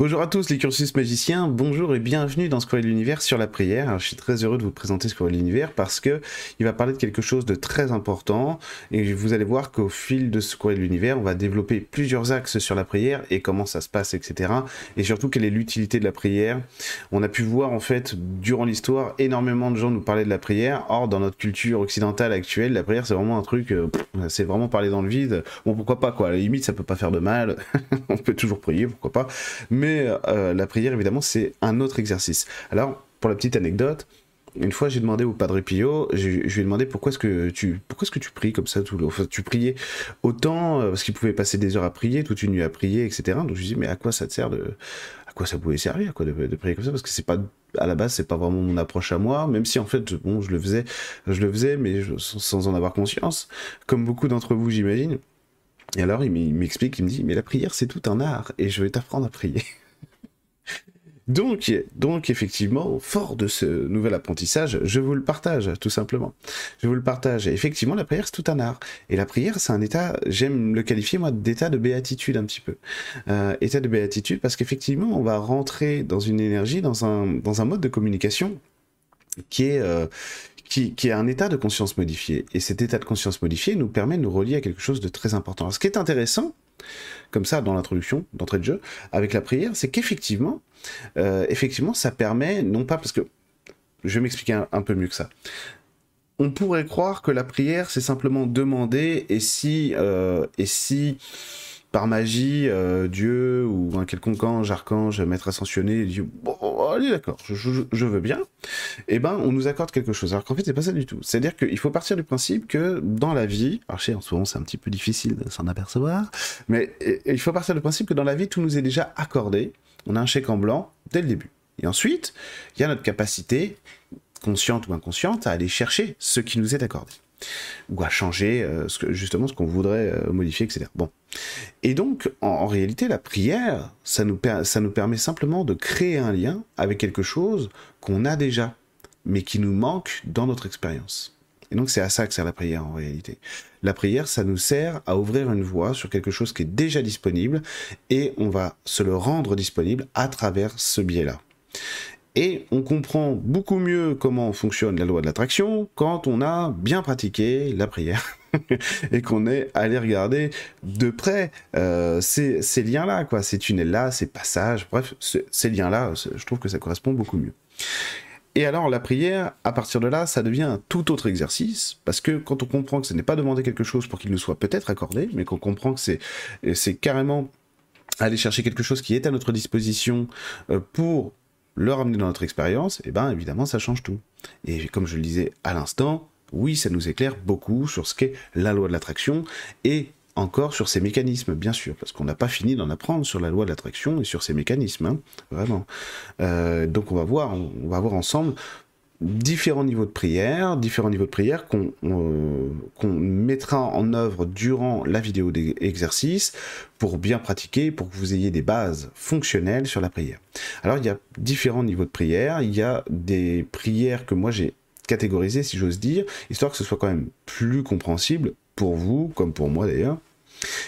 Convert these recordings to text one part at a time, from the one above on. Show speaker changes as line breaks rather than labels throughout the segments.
Bonjour à tous les cursus magiciens, bonjour et bienvenue dans Squirrel l'univers sur la prière. je suis très heureux de vous présenter Squirrel l'univers parce que il va parler de quelque chose de très important et vous allez voir qu'au fil de Squirrel l'univers, on va développer plusieurs axes sur la prière et comment ça se passe, etc. Et surtout quelle est l'utilité de la prière. On a pu voir en fait durant l'histoire énormément de gens nous parler de la prière. Or dans notre culture occidentale actuelle, la prière c'est vraiment un truc, euh, c'est vraiment parler dans le vide. Bon pourquoi pas quoi, à la limite ça peut pas faire de mal, on peut toujours prier, pourquoi pas. Mais euh, la prière, évidemment, c'est un autre exercice. Alors, pour la petite anecdote, une fois, j'ai demandé au Padre Pio, je, lui ai demandé pourquoi est-ce que tu, pourquoi est-ce que tu pries comme ça tout le, enfin, tu priais autant euh, parce qu'il pouvait passer des heures à prier, toute une nuit à prier, etc. Donc je lui ai dit mais à quoi ça te sert de, à quoi ça pouvait servir quoi de, prier comme ça? Parce que c'est pas à la base c'est pas vraiment mon approche à moi, même si en fait bon je le faisais, je le faisais mais sans en avoir conscience, comme beaucoup d'entre vous j'imagine. Et alors il m'explique, il me dit mais la prière c'est tout un art et je vais t'apprendre à prier. Donc, donc effectivement, fort de ce nouvel apprentissage, je vous le partage, tout simplement. Je vous le partage. Effectivement, la prière, c'est tout un art. Et la prière, c'est un état, j'aime le qualifier, moi, d'état de béatitude un petit peu. Euh, état de béatitude, parce qu'effectivement, on va rentrer dans une énergie, dans un, dans un mode de communication qui est, euh, qui, qui, est un état de conscience modifié. Et cet état de conscience modifié nous permet de nous relier à quelque chose de très important. Ce qui est intéressant, comme ça dans l'introduction, d'entrée de jeu, avec la prière, c'est qu'effectivement, euh, effectivement, ça permet, non pas parce que, je vais m'expliquer un, peu mieux que ça. On pourrait croire que la prière, c'est simplement demander, et si, euh, et si par magie, euh, Dieu ou un quelconque ange, archange, maître ascensionné dit bon, allez d'accord, je, veux bien, eh ben on nous accorde quelque chose. Alors qu'en fait c'est pas ça du tout. C'est-à-dire qu'il faut partir du principe que dans la vie, alors je en ce moment c'est un petit peu difficile de s'en apercevoir, mais il faut partir du principe que dans la vie tout nous est déjà accordé. On a un chèque en blanc dès le début. Et ensuite, il y a notre capacité, consciente ou inconsciente, à aller chercher ce qui nous est accordé ou à changer euh, justement ce qu'on voudrait euh, modifier, etc. Bon. Et donc, en, réalité, la prière, ça nous, ça nous permet simplement de créer un lien avec quelque chose qu'on a déjà, mais qui nous manque dans notre expérience. Et donc, c'est à ça que sert la prière en réalité. La prière, ça nous sert à ouvrir une voie sur quelque chose qui est déjà disponible, et on va se le rendre disponible à travers ce biais-là. Et on comprend beaucoup mieux comment fonctionne la loi de l'attraction quand on a bien pratiqué la prière et qu'on est allé regarder de près euh, ces, liens-là, quoi, ces tunnels-là, ces passages, bref, ces liens-là, je trouve que ça correspond beaucoup mieux. Et alors la prière, à partir de là, ça devient un tout autre exercice, parce que quand on comprend que ce n'est pas demander quelque chose pour qu'il nous soit peut-être accordé, mais qu'on comprend que c'est carrément aller chercher quelque chose qui est à notre disposition euh, pour le ramener dans notre expérience, et eh ben évidemment ça change tout. Et comme je le disais à l'instant, oui, ça nous éclaire beaucoup sur ce qu'est la loi de l'attraction et encore sur ses mécanismes, bien sûr, parce qu'on n'a pas fini d'en apprendre sur la loi de l'attraction et sur ses mécanismes, hein, vraiment. Euh, donc on va voir, on va voir ensemble différents niveaux de prière, différents niveaux de prière qu'on euh, mettra en œuvre durant la vidéo d'exercice pour bien pratiquer, pour que vous ayez des bases fonctionnelles sur la prière. Alors il y a différents niveaux de prière, il y a des prières que moi j'ai catégorisées si j'ose dire, histoire que ce soit quand même plus compréhensible pour vous, comme pour moi d'ailleurs,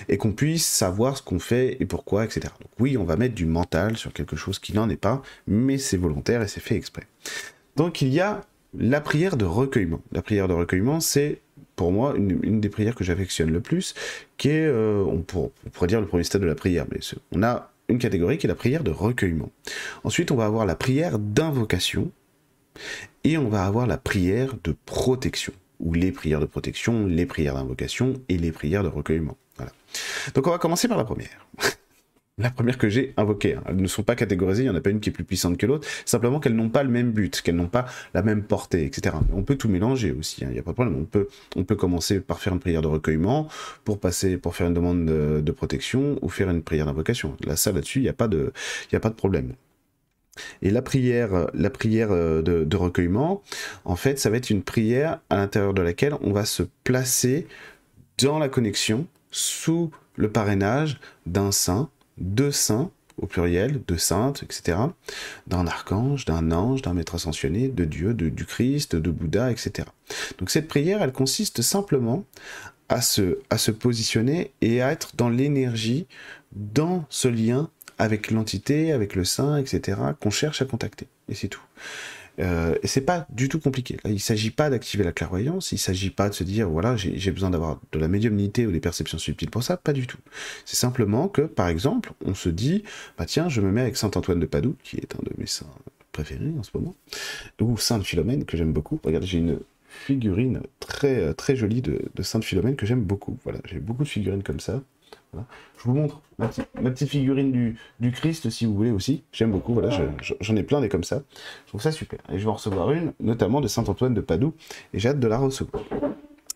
et qu'on puisse savoir ce qu'on fait et pourquoi, etc. Donc oui, on va mettre du mental sur quelque chose qui n'en est pas, mais c'est volontaire et c'est fait exprès. Donc il y a la prière de recueillement. La prière de recueillement, c'est pour moi une, des prières que j'affectionne le plus, qui est, euh, on, pourrait dire le premier stade de la prière, mais on a une catégorie qui est la prière de recueillement. Ensuite, on va avoir la prière d'invocation, et on va avoir la prière de protection, ou les prières de protection, les prières d'invocation et les prières de recueillement. Donc on va commencer par la première. La première que j'ai invoquée. Hein. Elles ne sont pas catégorisées, il n'y en a pas une qui est plus puissante que l'autre, simplement qu'elles n'ont pas le même but, qu'elles n'ont pas la même portée, etc. On peut tout mélanger aussi, hein. il n'y a pas de problème. On peut, on peut commencer par faire une prière de recueillement, pour passer, pour faire une demande de, protection, ou faire une prière d'invocation. Là, ça, là-dessus, il n'y a pas de, a pas de problème. Et la prière, la prière euh, de, de, recueillement, en fait, ça va être une prière à l'intérieur de laquelle on va se placer dans la connexion sous le parrainage d'un saint de saints, au pluriel, de saintes, etc., d'un archange, d'un ange, d'un maître ascensionné, de Dieu, de, du Christ, de Bouddha, etc. Donc cette prière, elle consiste simplement à se, à se positionner et à être dans l'énergie, dans ce lien avec l'entité, avec le saint, etc., qu'on cherche à contacter. Et c'est tout. Euh, et c'est pas du tout compliqué. Là, il s'agit pas d'activer la clairvoyance, il s'agit pas de se dire voilà j'ai besoin d'avoir de la médiumnité ou des perceptions subtiles pour ça, pas du tout. C'est simplement que par exemple on se dit bah tiens je me mets avec saint Antoine de Padoue qui est un de mes saints préférés en ce moment, ou Sainte Philomène que j'aime beaucoup. Regardez j'ai une figurine très très jolie de, de Sainte Philomène que j'aime beaucoup. Voilà j'ai beaucoup de figurines comme ça. Je vous montre ma, petite figurine du, Christ, si vous voulez aussi. J'aime beaucoup, voilà, j'en ai plein des comme ça. Je trouve ça super. Et je vais en recevoir une, notamment de Saint-Antoine de Padoue, et j'ai hâte de la recevoir.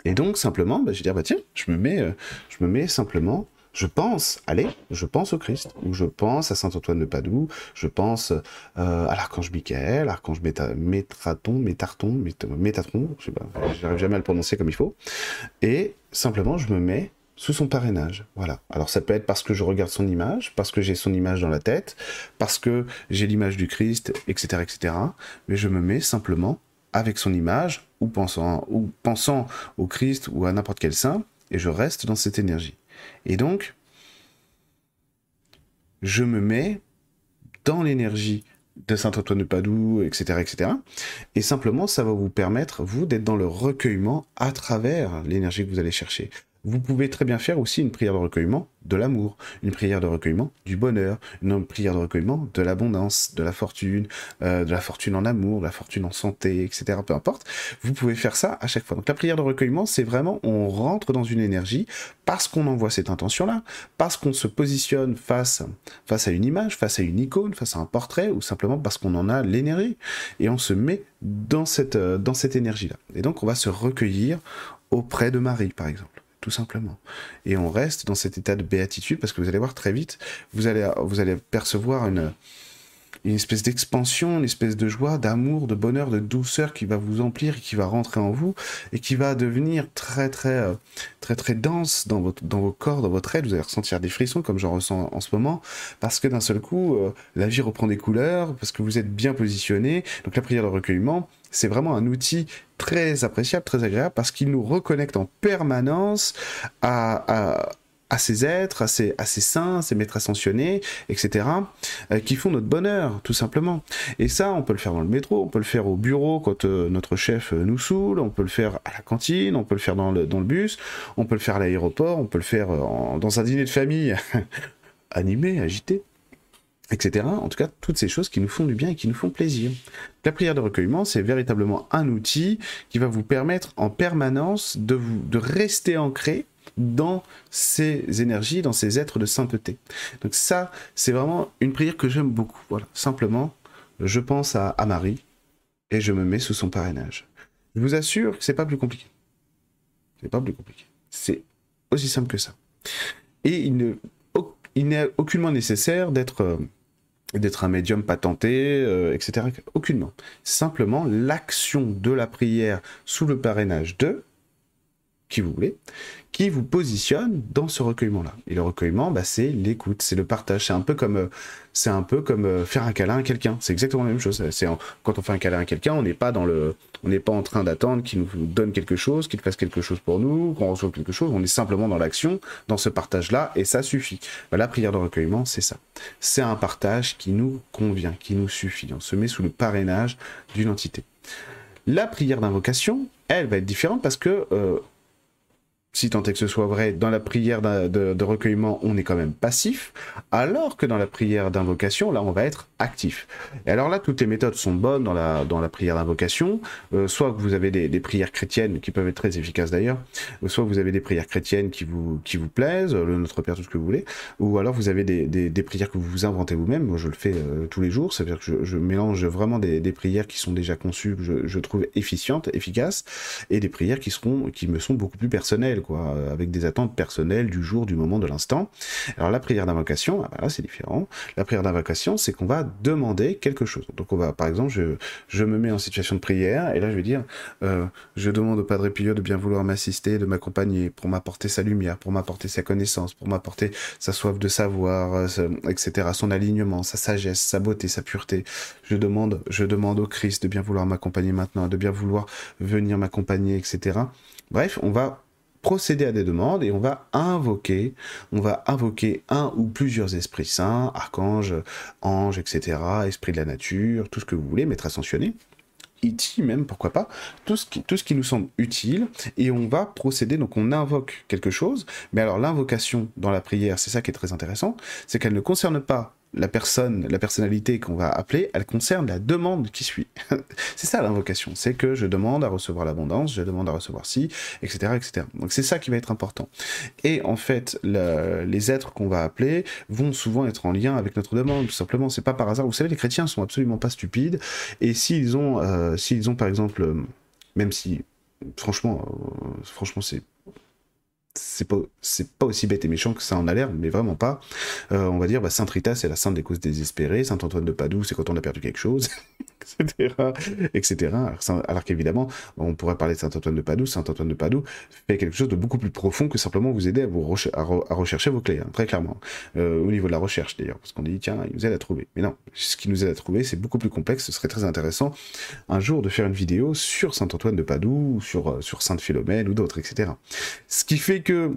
Et donc, simplement, bah, je vais dire, bah tiens, je me mets, euh, je me mets simplement je pense, allez, je pense au Christ, ou je pense à saint Antoine de Padoue, je pense euh, à l'archange Michael, l'archange Métraton, Métarton, Métatron, je sais pas, jamais à le prononcer comme il faut, et simplement je me mets sous son parrainage. Voilà. Alors ça peut être parce que je regarde son image, parce que j'ai son image dans la tête, parce que j'ai l'image du Christ, etc., etc. Mais je me mets simplement avec son image, ou pensant, ou pensant au Christ ou à n'importe quel saint, et je reste dans cette énergie. Et donc, je me mets dans l'énergie de Saint-Antoine de Padoue, etc., etc. Et simplement, ça va vous permettre, vous, d'être dans le recueillement à travers l'énergie que vous allez chercher vous pouvez très bien faire aussi une prière de recueillement de l'amour, une prière de recueillement du bonheur, une prière de recueillement de l'abondance, de la fortune, euh, de la fortune en amour, de la fortune en santé, etc. Peu importe. Vous pouvez faire ça à chaque fois. Donc la prière de recueillement, c'est vraiment on rentre dans une énergie parce qu'on envoie cette intention-là, parce qu'on se positionne face face à une image, face à une icône, face à un portrait, ou simplement parce qu'on en a l'énergie et on se met dans cette euh, dans cette énergie-là. Et donc on va se recueillir auprès de Marie, par exemple simplement. Et on reste dans cet état de béatitude parce que vous allez voir très vite, vous allez, vous allez percevoir une, une espèce d'expansion, une espèce de joie, d'amour, de bonheur, de douceur qui va vous emplir et qui va rentrer en vous et qui va devenir très très euh, très très dense dans votre dans vos corps, dans votre aide. Vous allez ressentir des frissons comme j'en ressens en ce moment parce que d'un seul coup euh, la vie reprend des couleurs parce que vous êtes bien positionné. Donc la prière de recueillement, c'est vraiment un outil très appréciable, très agréable, parce qu'il nous reconnecte en permanence à, ces êtres, à ces, à ces saints, ces maîtres ascensionnés, etc., euh, qui font notre bonheur, tout simplement. Et ça, on peut le faire dans le métro, on peut le faire au bureau quand euh, notre chef euh, nous saoule, on peut le faire à la cantine, on peut le faire dans le, dans le bus, on peut le faire à l'aéroport, on peut le faire dans un dîner de famille animé, agité etc. En tout cas, toutes ces choses qui nous font du bien et qui nous font plaisir. La prière de recueillement, c'est véritablement un outil qui va vous permettre en permanence de, vous, de rester ancré dans ces énergies, dans ces êtres de sainteté. Donc ça, c'est vraiment une prière que j'aime beaucoup. Voilà, simplement, je pense à, Marie et je me mets sous son parrainage. Je vous assure que c'est pas plus compliqué. C'est pas plus compliqué. C'est aussi simple que ça. Et il n'est aucunement nécessaire d'être euh, d'être un médium patenté, euh, etc. Aucunement. Simplement l'action de la prière sous le parrainage de qui vous voulez, qui vous positionne dans ce recueillement-là. Et le recueillement, bah, c'est l'écoute, c'est le partage. C'est un peu comme, euh, un peu comme euh, faire un câlin à quelqu'un. C'est exactement la même chose. Quand on fait un câlin à quelqu'un, on n'est pas dans le, on n'est pas en train d'attendre qu'il nous donne quelque chose, qu'il fasse quelque chose pour nous, qu'on reçoive quelque chose. On est simplement dans l'action, dans ce partage-là, et ça suffit. Bah, la prière de recueillement, c'est ça. C'est un partage qui nous convient, qui nous suffit. On se met sous le parrainage d'une entité. La prière d'invocation, elle va être différente parce que euh, si tant est que ce soit vrai, dans la prière de, recueillement, on est quand même passif, alors que dans la prière d'invocation, là, on va être actif. Et alors là, toutes les méthodes sont bonnes dans la, dans la prière d'invocation, euh, soit vous avez des, prières chrétiennes qui peuvent être très efficaces d'ailleurs, soit vous avez des prières chrétiennes qui vous, qui vous plaisent, le Notre Père, tout ce que vous voulez, ou alors vous avez des, des, prières que vous inventez vous-même, moi je le fais euh, tous les jours, ça veut dire que je, mélange vraiment des, prières qui sont déjà conçues, que je, je trouve efficientes, efficaces, et des prières qui, seront, qui me sont beaucoup plus personnelles, euh, avec des attentes personnelles du jour, du moment, de l'instant. Alors la prière d'invocation, ah, bah c'est différent. La prière d'invocation, c'est qu'on va demander quelque chose. Donc on va, par exemple, je, je me mets en situation de prière, et là je vais dire, euh, je demande au Padre Pio de bien vouloir m'assister, de m'accompagner, pour m'apporter sa lumière, pour m'apporter sa connaissance, pour m'apporter sa soif de savoir, euh, etc., son alignement, sa sagesse, sa beauté, sa pureté. Je demande, je demande au Christ de bien vouloir m'accompagner maintenant, de bien vouloir venir m'accompagner, etc. Bref, on va procéder à des demandes et on va invoquer, on va invoquer un ou plusieurs esprits saints, archanges, anges, etc., esprits de la nature, tout ce que vous voulez, maître ascensionné. Iti même, pourquoi pas, tout ce, qui, tout ce qui nous semble utile, et on va procéder, donc on invoque quelque chose, mais alors l'invocation dans la prière, c'est ça qui est très intéressant, c'est qu'elle ne concerne pas la personne, la personnalité qu'on va appeler, elle concerne la demande qui suit. c'est ça l'invocation, c'est que je demande à recevoir l'abondance, je demande à recevoir ci, etc., etc. Donc c'est ça qui va être important. Et en fait, les êtres qu'on va appeler vont souvent être en lien avec notre demande, tout simplement. C'est pas par hasard. Vous savez, les chrétiens sont absolument pas stupides, et s'ils ont, euh, s'ils ont par exemple, euh, même si, franchement, euh, franchement, c'est c'est pas aussi bête et méchant que ça en a l'air, mais vraiment pas. Euh, on va dire bah, Sainte Rita c'est la sainte des causes désespérées, Saint Antoine de Padoue c'est quand on a perdu quelque chose, etc., etc. Alors, qu'évidemment on pourrait parler de Saint Antoine de Padoue. Saint Antoine de Padoue fait quelque chose de beaucoup plus profond que simplement vous aider à vous à, rechercher vos clés, hein, très clairement. Euh, au niveau de la recherche d'ailleurs, parce qu'on dit tiens il nous aide à trouver. Mais non, ce qui nous aide à trouver c'est beaucoup plus complexe. Ce serait très intéressant un jour de faire une vidéo sur Saint Antoine de Padoue, sur euh, sur Sainte Philomène ou d'autres, etc. Ce qui fait que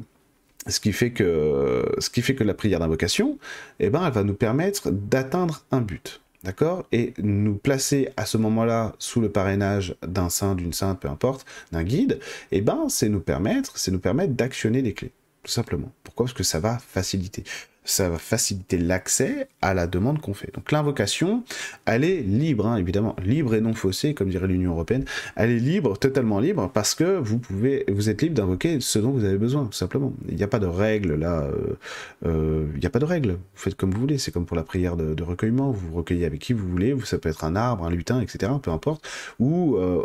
ce qui fait que, ce qui fait que la prière d'invocation, eh ben, elle va nous permettre d'atteindre un but. D'accord? Et nous placer à ce moment-là sous le parrainage d'un saint, d'une sainte, peu importe, d'un guide, eh ben, c'est nous permettre, c'est nous permettre d'actionner les clés. Tout simplement. Pourquoi? Parce que ça va faciliter ça va faciliter l'accès à la demande qu'on fait. Donc l'invocation, elle est libre, hein, évidemment, libre et non faussée, comme dirait l'Union européenne. Elle est libre, totalement libre, parce que vous pouvez, vous êtes libre d'invoquer ce dont vous avez besoin, tout simplement. Il n'y a pas de règle là. Euh, euh, il n'y a pas de règle. Vous faites comme vous voulez. C'est comme pour la prière de, recueillement. Vous recueillez avec qui vous voulez. Ça peut être un arbre, un lutin, etc. Peu importe. Ou euh,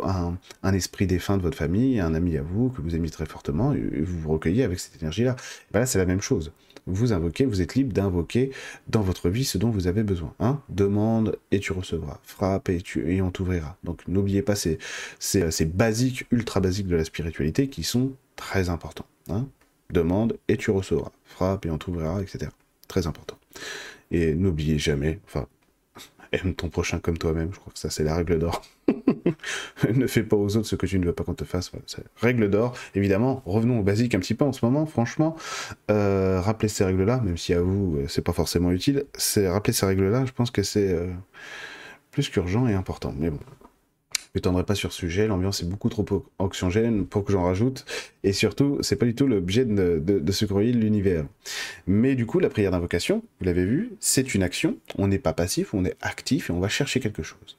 un, esprit défunt de votre famille, un ami à vous que vous aimez très fortement, et vous vous recueillez avec cette énergie-là. Ben là, c'est la même chose vous invoquez, vous êtes libre d'invoquer dans votre vie ce dont vous avez besoin. Hein? Demande et tu recevras. Frappe et, tu, et on t'ouvrira. Donc n'oubliez pas ces, ces, basiques, ultra basiques de la spiritualité qui sont très importants. Hein? Demande et tu recevras. Frappe et on t'ouvrira, etc. Très important. Et n'oubliez jamais, enfin, aime ton prochain comme toi-même. Je crois que ça, c'est la règle d'or. ne fais pas aux autres ce que tu ne veux pas qu'on te fasse. règle d'or. Évidemment, revenons au basique un petit peu en ce moment. Franchement, euh, rappeler ces règles-là, même si à vous, euh, c'est pas forcément utile, c'est rappeler ces règles-là, je pense que c'est euh, plus qu'urgent et important. Mais bon, je m'étendrai pas sur ce sujet, l'ambiance est beaucoup trop anxiogène pour que j'en rajoute, et surtout, c'est pas du tout l'objet de, de, de, ce l'univers. Mais du coup, la prière d'invocation, vous l'avez vu, c'est une action, on n'est pas passif, on est actif, et on va chercher quelque chose.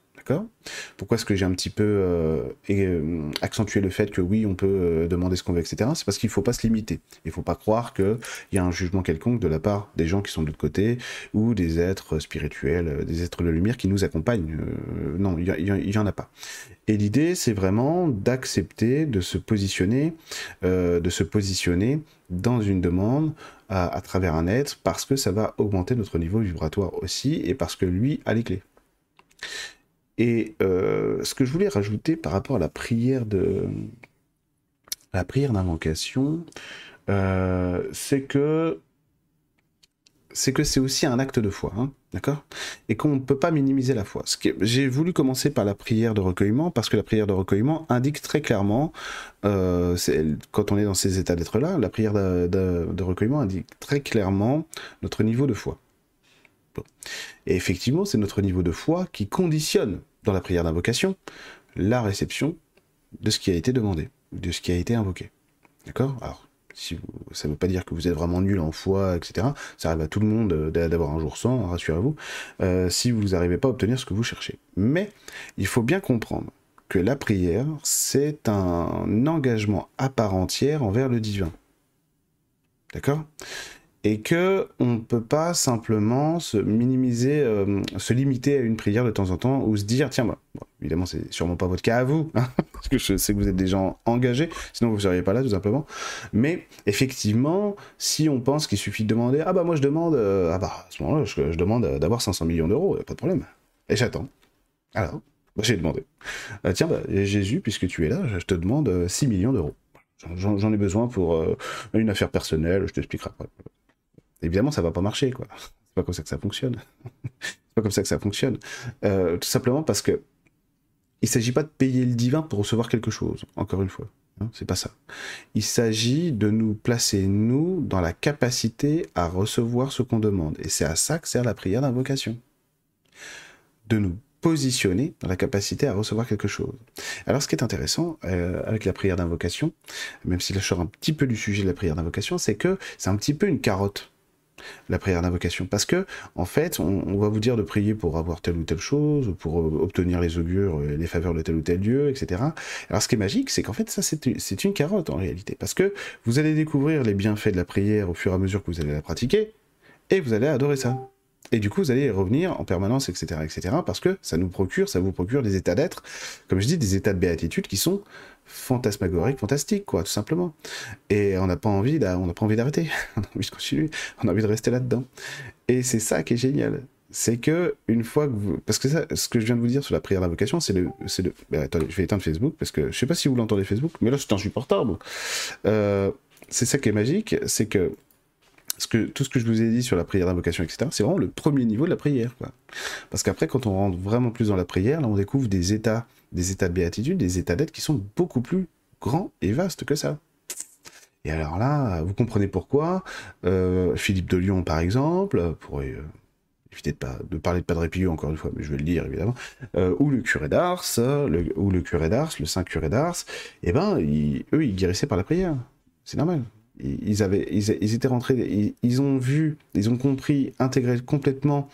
Pourquoi est-ce que j'ai un petit peu euh, euh, accentué le fait que oui, on peut euh, demander ce qu'on veut, etc. C'est parce qu'il ne faut pas se limiter. Il ne faut pas croire qu'il y a un jugement quelconque de la part des gens qui sont de l'autre côté ou des êtres spirituels, des êtres de lumière qui nous accompagnent. non, il n'y en a pas. Et l'idée, c'est vraiment d'accepter de se positionner, de se positionner dans une demande à, à, travers un être parce que ça va augmenter notre niveau vibratoire aussi et parce que lui a les clés. Et euh, ce que je voulais rajouter par rapport à la prière de la prière d'invocation, euh, c'est que c'est que c'est aussi un acte de foi, hein, d'accord? Et qu'on ne peut pas minimiser la foi. J'ai voulu commencer par la prière de recueillement parce que la prière de recueillement indique très clairement, euh, quand on est dans ces états d'être-là, la prière de, de, recueillement indique très clairement notre niveau de foi. Et effectivement, c'est notre niveau de foi qui conditionne, dans la prière d'invocation, la réception de ce qui a été demandé, de ce qui a été invoqué. D'accord? Alors, ça ne veut pas dire que vous êtes vraiment nul en foi, etc. Ça arrive à tout le monde euh, d'avoir un jour sans, rassurez-vous, euh, si vous n'arrivez pas à obtenir ce que vous cherchez. Mais il faut bien comprendre que la prière, c'est un engagement à part entière envers le divin. D'accord? Et que on ne peut pas simplement se minimiser, euh, se limiter à une prière de temps en temps ou se dire tiens, bah, bon, évidemment c'est sûrement pas votre cas à vous, hein, parce que je sais que vous êtes des gens engagés, sinon vous ne seriez pas là tout simplement. Mais effectivement, si on pense qu'il suffit de demander ah bah moi je demande euh, ah bah à ce moment-là je, demande d'avoir 500 millions d'euros, pas de problème, et j'attends. Alors j'ai demandé euh, tiens bah, Jésus puisque tu es là, je te demande 6 millions d'euros. J'en ai besoin pour une affaire personnelle, je t'expliquerai après évidemment, ça va pas marcher, quoi. C'est pas comme ça que ça fonctionne. c'est pas comme ça que ça fonctionne. Euh, tout simplement parce que il s'agit pas de payer le divin pour recevoir quelque chose, encore une fois. Hein, c'est pas ça. Il s'agit de nous placer, nous, dans la capacité à recevoir ce qu'on demande. Et c'est à ça que sert la prière d'invocation. De nous positionner dans la capacité à recevoir quelque chose. Alors ce qui est intéressant euh, avec la prière d'invocation, même si là je sors un petit peu du sujet de la prière d'invocation, c'est que c'est un petit peu une carotte la prière d'invocation. Parce que, en fait, on, va vous dire de prier pour avoir telle ou telle chose, pour euh, obtenir les augures, euh, les faveurs de tel ou tel dieu, etc. Alors, ce qui est magique, c'est qu'en fait, ça, c'est une carotte en réalité. Parce que vous allez découvrir les bienfaits de la prière au fur et à mesure que vous allez la pratiquer, et vous allez adorer ça. Et du coup, vous allez revenir en permanence, etc., etc., parce que ça nous procure, ça vous procure des états d'être, comme je dis, des états de béatitude qui sont fantasmagoriques, fantastiques, quoi, tout simplement. Et on n'a pas envie, d'arrêter, on a envie de continuer, on a envie de rester là-dedans. Et c'est ça qui est génial. C'est que une fois que vous, parce que ça, ce que je viens de vous dire sur la prière d'invocation, c'est le, c'est le. Bah, attendez, je vais éteindre Facebook parce que je sais pas si vous l'entendez Facebook, mais là c'est insupportable. Euh, c'est ça qui est magique, c'est que tout ce que je vous ai dit sur la prière d'invocation, etc., c'est vraiment le premier niveau de la prière. Parce qu'après, quand on rentre vraiment plus dans la prière, là, on découvre des états, des états de béatitude, des états d'être qui sont beaucoup plus grands et vastes que ça. Et alors là, vous comprenez pourquoi euh, Philippe de Lyon, par exemple, pour euh, éviter de, pas, de parler de Padre Pio encore une fois, mais je vais le dire évidemment, euh, ou le curé d'Ars, ou le curé d'Ars, le saint curé d'Ars, eh ben, eux, ils guérissaient par la prière. C'est normal ils, avaient, ils, étaient rentrés, ils, ont vu, ils ont compris, intégré complètement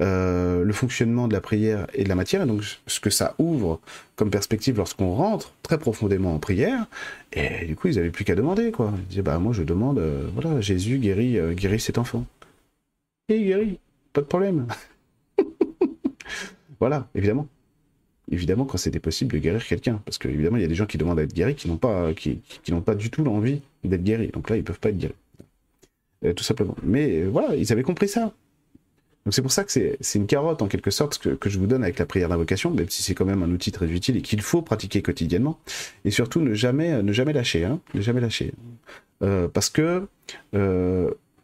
euh, le fonctionnement de la prière et de la matière, et donc ce que ça ouvre comme perspective lorsqu'on rentre très profondément en prière, et du coup ils n'avaient plus qu'à demander, quoi. Ils disaient, bah moi je demande, euh, voilà, Jésus guérit, euh, guérit cet enfant. Et il guérit, pas de problème. voilà, évidemment évidemment quand c'était possible de guérir quelqu'un. Parce que évidemment, il y a des gens qui demandent à être guéris qui n'ont pas, qui, n'ont pas du tout l'envie d'être guéris. Donc là, ils peuvent pas être guéris. Euh, tout simplement. Mais euh, voilà, ils avaient compris ça. Donc c'est pour ça que c'est une carotte en quelque sorte que, je vous donne avec la prière d'invocation, même si c'est quand même un outil très utile et qu'il faut pratiquer quotidiennement. Et surtout ne jamais, ne jamais lâcher, hein, ne jamais lâcher. Euh, parce que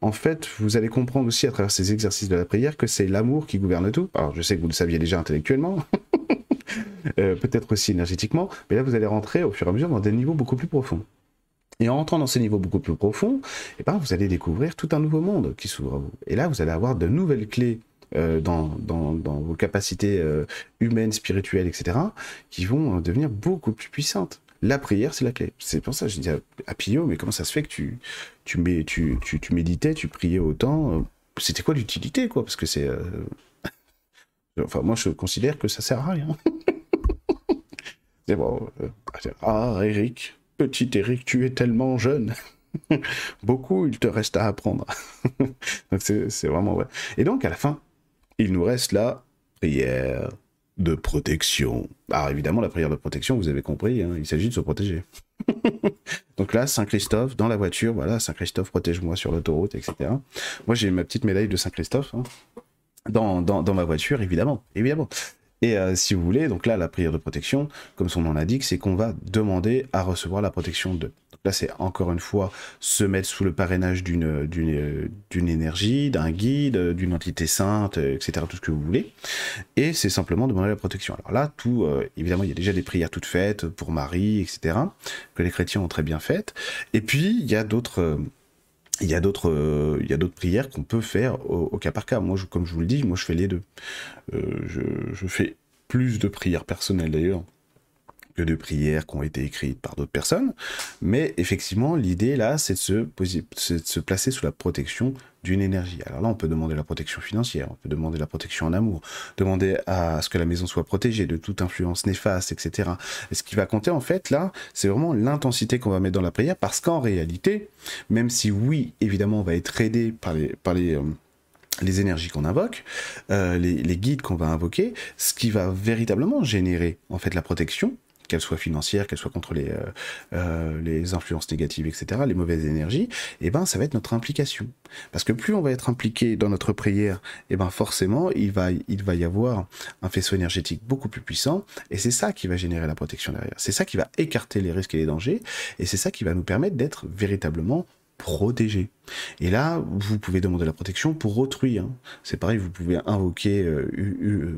en fait, vous allez comprendre aussi à travers ces exercices de la prière que c'est l'amour qui gouverne tout. Alors je sais que vous le saviez déjà intellectuellement, Euh, peut-être aussi énergétiquement, mais là vous allez rentrer au fur et à mesure dans des niveaux beaucoup plus profonds. Et en rentrant dans ces niveaux beaucoup plus profonds, eh ben, vous allez découvrir tout un nouveau monde qui s'ouvre à vous. Et là, vous allez avoir de nouvelles clés euh, dans, vos capacités euh, humaines, spirituelles, etc., qui vont devenir beaucoup plus puissantes. La prière, c'est la clé. C'est pour ça que je dis à, Pio, mais comment ça se fait que tu, tu, tu, tu méditais, tu priais autant C'était quoi l'utilité, quoi? Parce que c'est... Enfin, moi, je considère que ça sert à rien. C'est bon. Euh, ah, Eric, petit Eric, tu es tellement jeune. Beaucoup, il te reste à apprendre. donc c'est vraiment vrai. Et donc, à la fin, il nous reste la prière de protection. Alors évidemment, la prière de protection, vous avez compris, hein, il s'agit de se protéger. donc là, Saint-Christophe, dans la voiture, voilà, Saint-Christophe, protège-moi sur l'autoroute, etc. Moi, j'ai ma petite médaille de Saint-Christophe. Hein, dans, dans, dans, ma voiture, évidemment, évidemment. Et euh, si vous voulez, donc là, la prière de protection, comme son nom l'indique, c'est qu'on va demander à recevoir la protection de. là, c'est encore une fois se mettre sous le parrainage d'une d'une énergie, d'un guide, d'une entité sainte, etc., tout ce que vous voulez. Et c'est simplement demander la protection. Alors là, tout, euh, évidemment, il y a déjà des prières toutes faites pour Marie, etc., que les chrétiens ont très bien faites. Et puis, il y a d'autres il y a d'autres euh, il y a d'autres prières qu'on peut faire au, cas par cas. Moi, je, comme je vous le dis, moi je fais les deux. Euh, je, je, fais plus de prières personnelles d'ailleurs que de prières qui ont été écrites par d'autres personnes. Mais effectivement, l'idée là, c'est de, de se placer sous la protection d'une énergie. Alors là, on peut demander la protection financière, on peut demander la protection en amour, demander à ce que la maison soit protégée de toute influence néfaste, etc. Et ce qui va compter, en fait, là, c'est vraiment l'intensité qu'on va mettre dans la prière, parce qu'en réalité, même si oui, évidemment, on va être aidé par les... Par les euh, les énergies qu'on invoque, euh, les, guides qu'on va invoquer, ce qui va véritablement générer en fait la protection, qu'elle soit financière, qu'elle soit contre les, euh, euh, influences négatives, etc., les mauvaises énergies, eh ben ça va être notre implication. Parce que plus on va être impliqué dans notre prière, eh ben forcément il va, il va y avoir un faisceau énergétique beaucoup plus puissant, et c'est ça qui va générer la protection derrière. C'est ça qui va écarter les risques et les dangers, et c'est ça qui va nous permettre d'être véritablement protéger. Et là, vous pouvez demander la protection pour autrui. Hein. C'est pareil, vous pouvez invoquer, euh,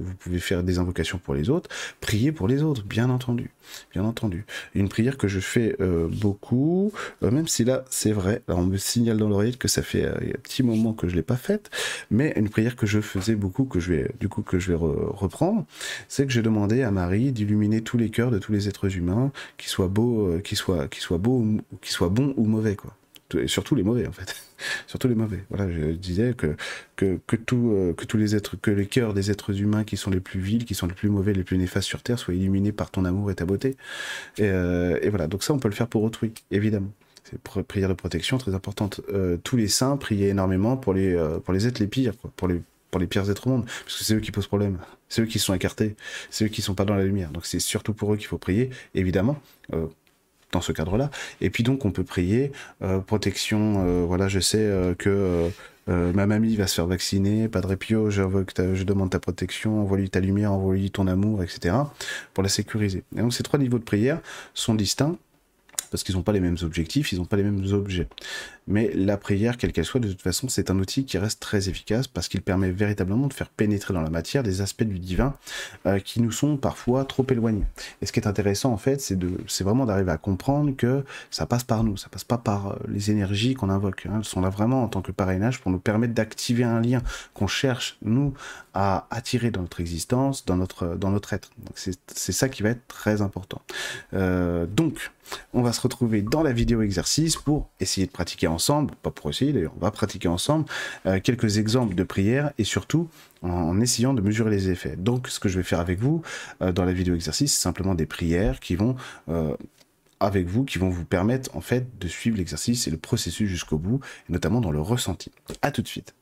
vous pouvez faire des invocations pour les autres, prier pour les autres, bien entendu. Bien entendu. Une prière que je fais euh, beaucoup, euh, même si là, c'est vrai, alors on me signale dans l'oreille que ça fait un petit moment que je l'ai pas faite, mais une prière que je faisais beaucoup, que je vais, du coup, que je vais reprendre, c'est que j'ai demandé à Marie d'illuminer tous les cœurs de tous les êtres humains, qu'ils soient beaux, qu'ils soient, qu'ils soient beaux, qu'ils soient bons ou mauvais, quoi et surtout les mauvais en fait, surtout les mauvais. Voilà, je disais que que, tout, euh, que tous les êtres, que les cœurs des êtres humains qui sont les plus vils, qui sont les plus mauvais, les plus néfastes sur terre, soient illuminés par ton amour et ta beauté. Et, euh, et voilà, donc ça on peut le faire pour autrui, évidemment. C'est prière de protection très importante. Euh, tous les saints priaient énormément pour les pour les êtres les pires, pour les pour les pires êtres au monde, parce que c'est eux qui posent problème, c'est eux qui sont écartés, c'est eux qui sont pas dans la lumière. Donc c'est surtout pour eux qu'il faut prier, évidemment. Dans ce cadre-là. Et puis donc on peut prier euh, protection. Euh, voilà, je sais euh, que ma mamie va se faire vacciner. Padre Pio, je, je demande ta protection, envoie-lui ta lumière, envoie-lui ton amour, etc. pour la sécuriser. Et donc ces trois niveaux de prière sont distincts parce qu'ils n'ont pas les mêmes objectifs, ils n'ont pas les mêmes objets. Mais la prière, quelle qu'elle soit, de toute façon, c'est un outil qui reste très efficace parce qu'il permet véritablement de faire pénétrer dans la matière des aspects du divin euh, qui nous sont parfois trop éloignés. Et ce qui est intéressant, en fait, c'est vraiment d'arriver à comprendre que ça passe par nous, ça passe pas par euh, les énergies qu'on invoque. Hein. Elles sont là vraiment en tant que parrainage pour nous permettre d'activer un lien qu'on cherche, nous, à attirer dans notre existence, dans notre, dans notre être. c'est, ça qui va être très important. Euh, donc, on va se retrouver dans la vidéo exercice pour essayer de pratiquer ensemble, pas pour essayer d'ailleurs, on va pratiquer ensemble euh, quelques exemples de prières et surtout en, essayant de mesurer les effets. Donc ce que je vais faire avec vous euh, dans la vidéo exercice, c'est simplement des prières qui vont euh, avec vous qui vont vous permettre en fait de suivre l'exercice et le processus jusqu'au bout, notamment dans le ressenti. À tout de suite.